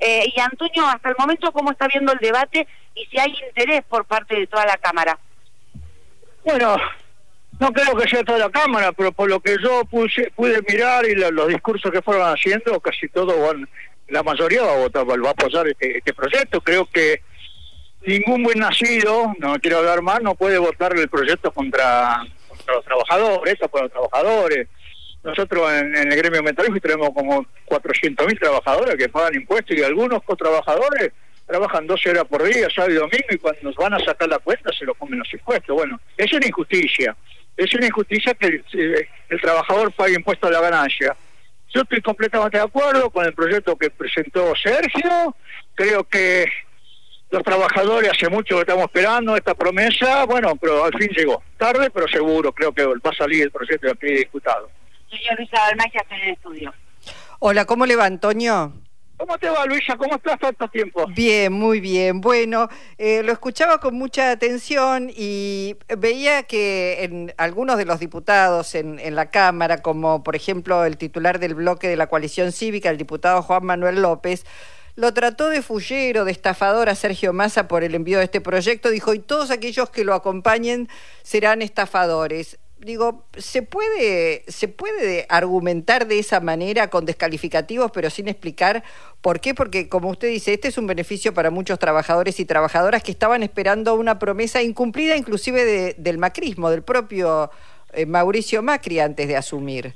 Eh, y Antonio, hasta el momento, ¿cómo está viendo el debate y si hay interés por parte de toda la Cámara? Bueno, no creo que sea toda la Cámara, pero por lo que yo pude mirar y los discursos que fueron haciendo, casi todos van, la mayoría va a votar, va a apoyar este, este proyecto. Creo que ningún buen nacido, no quiero hablar más, no puede votar el proyecto contra, los trabajadores, por los trabajadores. Nosotros en, el gremio metalúrgico tenemos como 400.000 trabajadores que pagan impuestos y algunos co-trabajadores trabajan 12 horas por día, sábado y domingo, y cuando nos van a sacar la cuenta se lo comen los impuestos. Bueno, es una injusticia. Es una injusticia que el, eh, el trabajador pague impuestos a la ganancia. Yo estoy completamente de acuerdo con el proyecto que presentó Sergio. Creo que los trabajadores hace mucho que estamos esperando esta promesa, bueno, pero al fin llegó. Tarde, pero seguro, creo que va a salir el proyecto de aquí diputado. Señor Luisa en el estudio. Hola, ¿cómo le va, Antonio? ¿Cómo te va, Luisa? ¿Cómo estás tanto tiempo? Bien, muy bien. Bueno, eh, lo escuchaba con mucha atención y veía que en algunos de los diputados en, en, la Cámara, como por ejemplo el titular del bloque de la coalición cívica, el diputado Juan Manuel López, lo trató de fullero, de estafador a Sergio Massa por el envío de este proyecto, dijo, y todos aquellos que lo acompañen serán estafadores. Digo, ¿se puede, ¿se puede argumentar de esa manera con descalificativos pero sin explicar por qué? Porque como usted dice, este es un beneficio para muchos trabajadores y trabajadoras que estaban esperando una promesa incumplida inclusive del macrismo, del propio eh, Mauricio Macri antes de asumir.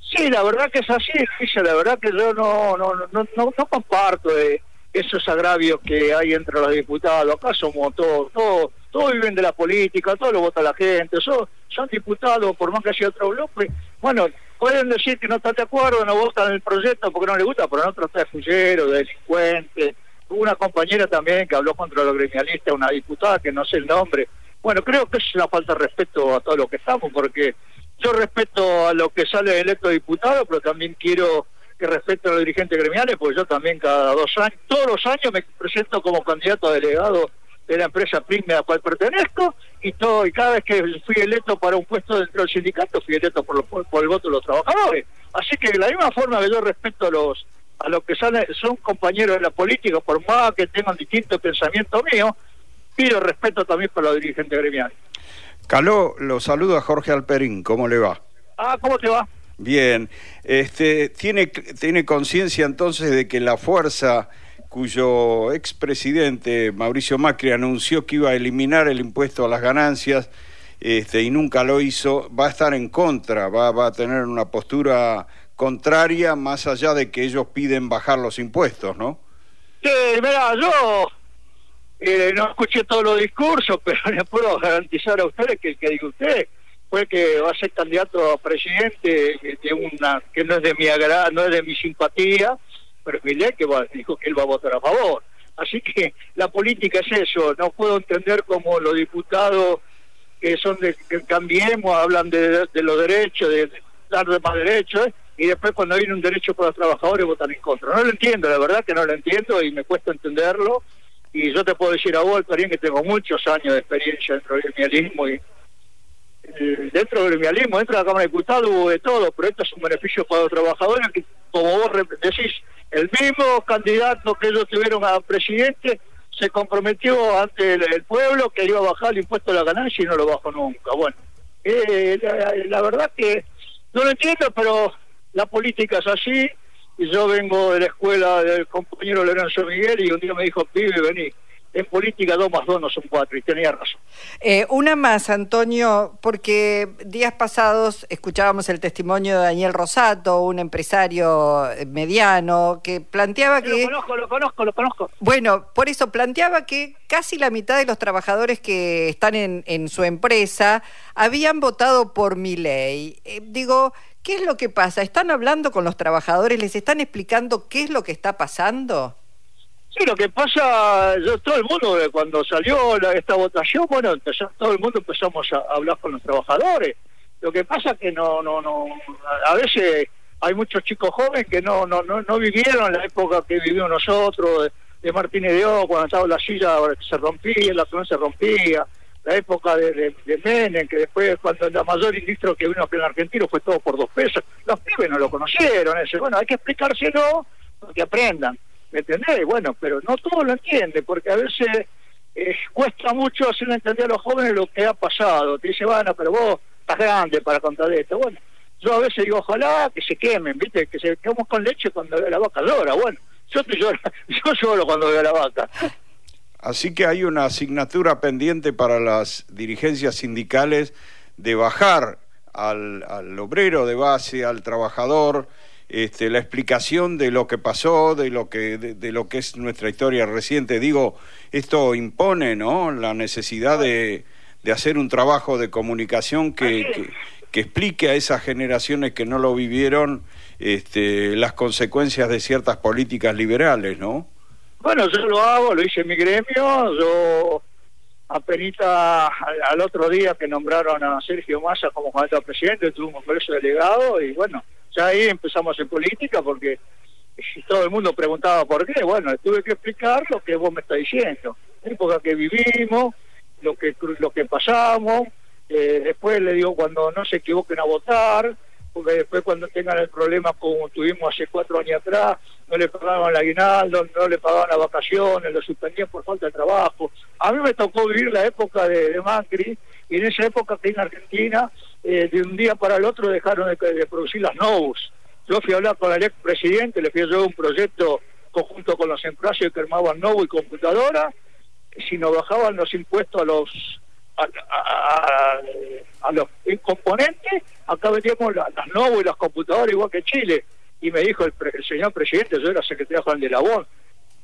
Sí, la verdad que es así, la verdad que yo no, no, no, no, no comparto de esos agravios que hay entre los diputados. Acá somos todos, todos, todos viven de la política, todos lo vota la gente, son, son diputados, por más que haya otro bloque. Bueno, pueden decir que no están de acuerdo, no votan el proyecto porque no les gusta, pero no está de fullero, de delincuente. Hubo una compañera también que habló contra los gremialistas, una diputada que no sé el nombre. Bueno, creo que es una falta de respeto a todo lo que estamos, porque yo respeto a lo que sale electo diputado, pero también quiero que respete a los dirigentes gremiales, porque yo también cada dos años, todos los años me presento como candidato a delegado de la empresa PRIME a la cual pertenezco, y todo y cada vez que fui electo para un puesto dentro del sindicato, fui electo por, por, el voto de los trabajadores. Así que de la misma forma que yo respeto a los a los que salen, son compañeros de la política, por más que tengan distintos pensamientos míos, pido respeto también para los dirigentes gremiales. Caló, lo saludo a Jorge Alperín, ¿cómo le va? Ah, ¿cómo te va? Bien, este, ¿tiene, tiene conciencia entonces de que la fuerza cuyo expresidente Mauricio Macri anunció que iba a eliminar el impuesto a las ganancias este, y nunca lo hizo, va a estar en contra, va, va a tener una postura contraria más allá de que ellos piden bajar los impuestos, ¿no? Sí, mira, yo eh, no escuché todos los discursos, pero le puedo garantizar a ustedes que el que diga usted fue que va a ser candidato a presidente de una que no es de mi agrado, no es de mi simpatía, pero que dijo que él va a votar a favor. Así que la política es eso, no puedo entender cómo los diputados que son de que cambiemos hablan de, los derechos, de, dar más derechos, y después cuando viene un derecho para los trabajadores votan en contra. No lo entiendo, la verdad que no lo entiendo y me cuesta entenderlo y yo te puedo decir a vos, también que tengo muchos años de experiencia dentro del gremialismo y eh, dentro del gremialismo, dentro de la Cámara de Diputados hubo de todo, pero esto es un beneficio para los trabajadores que, como vos decís, el mismo candidato que ellos tuvieron a presidente se comprometió ante el, pueblo que iba a bajar el impuesto a la ganancia y no lo bajó nunca. Bueno, eh, la, la verdad que no lo entiendo, pero la política es así y yo vengo de la escuela del compañero Lorenzo Miguel y un día me dijo, pibe, vení, en política dos más dos no son cuatro, y tenía razón. Eh, una más, Antonio, porque días pasados escuchábamos el testimonio de Daniel Rosato, un empresario mediano, que planteaba que... Lo conozco, lo conozco, lo conozco. Bueno, por eso planteaba que casi la mitad de los trabajadores que están en, en su empresa habían votado por mi ley. Eh, digo, ¿Qué es lo que pasa? ¿Están hablando con los trabajadores? ¿Les están explicando qué es lo que está pasando? Lo que pasa, yo, todo el mundo, eh, cuando salió esta votación, bueno, todo el mundo empezamos a hablar con los trabajadores. Lo que pasa que no, no, no, a veces hay muchos chicos jóvenes que no, no, no, no vivieron la época que vivimos nosotros, de, Martínez de O, cuando estaba la silla se rompía, la trono se rompía la época de, de, Menem, que después cuando la mayor industria que vino aquí en Argentina fue todo por dos pesos, los pibes no lo conocieron, ese. bueno, hay que explicárselo para que aprendan. ¿Me entendés? Bueno, pero no todo lo entiende, porque a veces eh, cuesta mucho hacer entender a los jóvenes lo que ha pasado. Te dice, bueno, pero vos estás grande para contar esto. Bueno, yo a veces digo, ojalá que se quemen, ¿viste? Que se quememos con leche cuando la vaca llora. Bueno, yo, te lloro, yo lloro cuando veo la vaca. Así que hay una asignatura pendiente para las dirigencias sindicales de bajar al, al obrero de base, al trabajador, este, la explicación de lo que pasó, de lo que, de, lo que es nuestra historia reciente. Digo, esto impone, ¿no? La necesidad de, de hacer un trabajo de comunicación que, que, que, explique a esas generaciones que no lo vivieron este, las consecuencias de ciertas políticas liberales, ¿no? Bueno, yo lo hago, lo hice en mi gremio, yo apenas al, otro día que nombraron a Sergio Massa como candidato a presidente, tuve un congreso delegado y bueno, ya ahí empezamos en política porque todo el mundo preguntaba por qué, bueno, tuve que explicar lo que vos me estás diciendo, la época que vivimos, lo que lo que pasamos, eh, después le digo cuando no se equivoquen a votar, porque después cuando tengan el problema como tuvimos hace cuatro años atrás, no le pagaban el aguinaldo, no le pagaban las vacaciones, lo suspendían por falta de trabajo. A mí me tocó vivir la época de, Macri, y en esa época que en Argentina, eh, de un día para el otro dejaron de, producir las NOVUS. Yo fui a hablar con el expresidente, le fui a llevar un proyecto conjunto con los empresarios que armaban NOVU y computadora, si nos bajaban los impuestos a los a, los componentes, acá vendíamos las, las y las computadoras igual que Chile. Y me dijo el, señor presidente, yo era secretario general de la BON,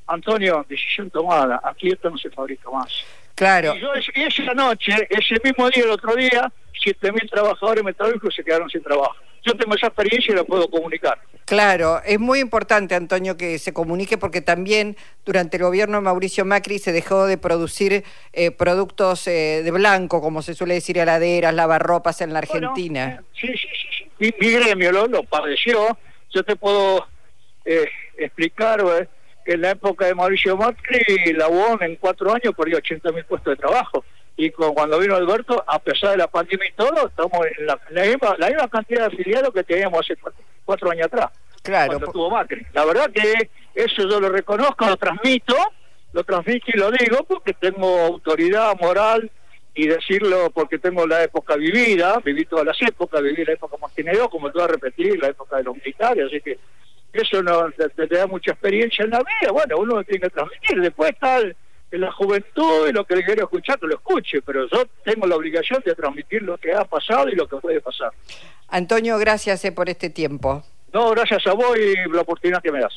Antonio, decisión tomada, aquí esto no se fabrica más. Claro. Y yo esa noche, ese mismo día, el otro día, 7.000 trabajadores metalúrgicos se quedaron sin trabajo. Yo tengo esa experiencia y la puedo comunicar. Claro, es muy importante, Antonio, que se comunique porque también durante el gobierno de Mauricio Macri se dejó de producir eh, productos eh, de blanco, como se suele decir, heladeras, lavarropas en la Argentina. Eh, sí, sí, sí. Mi, gremio lo, lo, padeció. Yo te puedo explicar que en la época de Mauricio Macri, la UON en cuatro años perdió 80 mil puestos de trabajo y cuando vino Alberto, a pesar de la pandemia y todo, estamos en la, misma, la misma cantidad de afiliados que teníamos hace cuatro, años atrás. Claro. Cuando tuvo Macri. La verdad que eso yo lo reconozco, lo transmito, lo transmito y lo digo porque tengo autoridad moral y decirlo porque tengo la época vivida, viví todas las épocas, viví la época Martinero, como tú vas a repetir, la época de los militares, así que eso no te, da mucha experiencia en la vida, bueno, uno tiene que transmitir, después está la juventud y lo que le quiero escuchar, que lo escuche, pero yo tengo la obligación de transmitir lo que ha pasado y lo que puede pasar. Antonio, gracias eh, por este tiempo. No, gracias a vos y la oportunidad que me das.